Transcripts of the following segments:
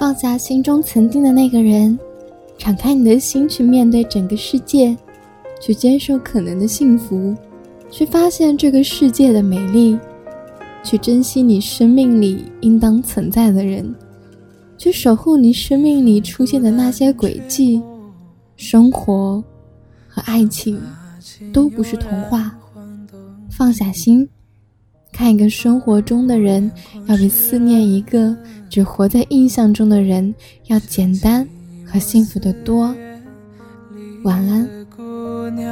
放下心中曾经的那个人，敞开你的心去面对整个世界，去接受可能的幸福，去发现这个世界的美丽，去珍惜你生命里应当存在的人，去守护你生命里出现的那些轨迹。生活和爱情都不是童话，放下心。看一个生活中的人，要比思念一个只活在印象中的人要简单和幸福的多。晚安。姑娘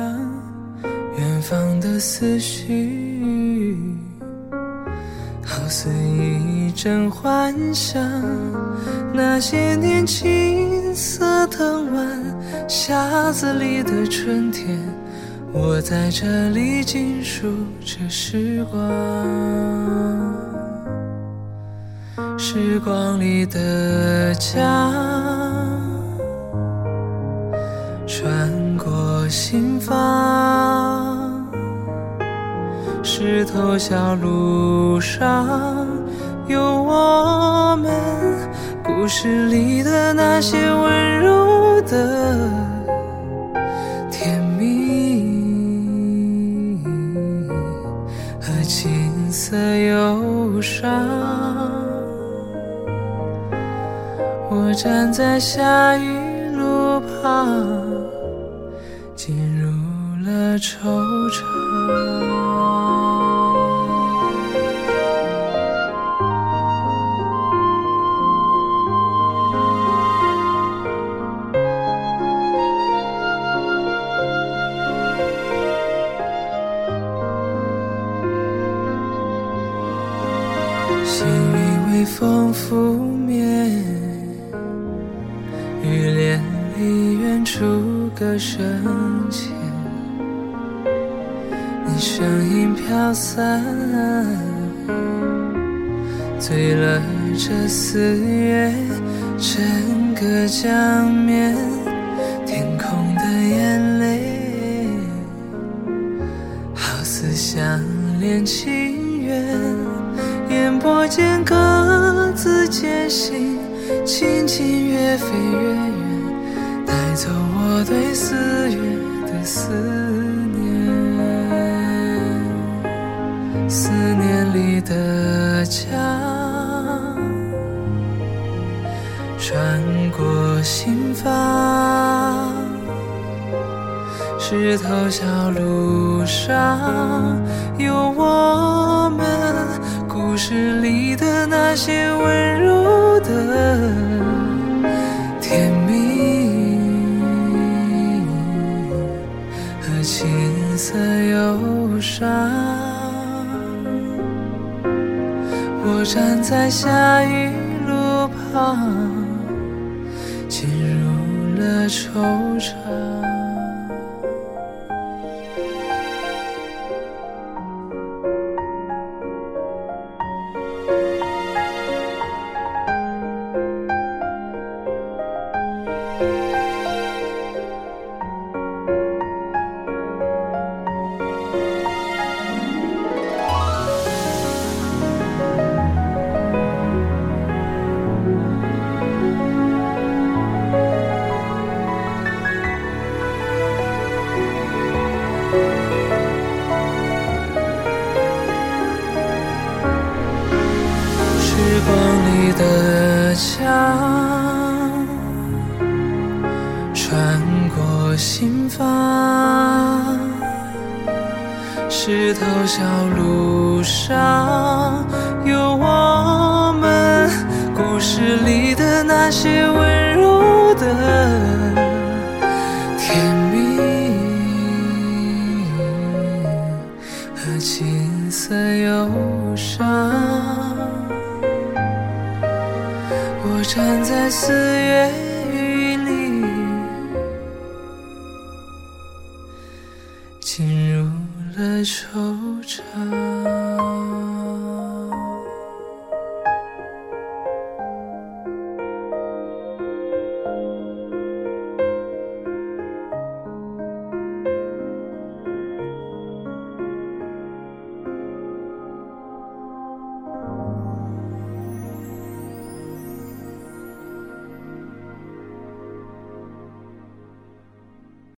远方的思绪，好似一阵幻想。那些年青涩藤蔓，匣子里的春天。我在这里静数着时光，时光里的家，穿过心房，石头小路上有我们故事里的那些温柔的。色忧伤，我站在下雨路旁，进入了惆怅。细雨微风拂面，雨帘里远处歌声浅，你声音飘散，醉了这四月整个江面，天空的眼泪，好似相连情缘。眼波间各自前行，轻轻越飞越远，带走我对四月的思念。思念里的家，穿过心房，石头小路上有我们。故事里的那些温柔的甜蜜和青涩忧伤，我站在下雨路旁，进入了惆怅。心房，石头小路上有我们故事里的那些温柔的甜蜜和青涩。忧伤。我站在四月进入了惆怅。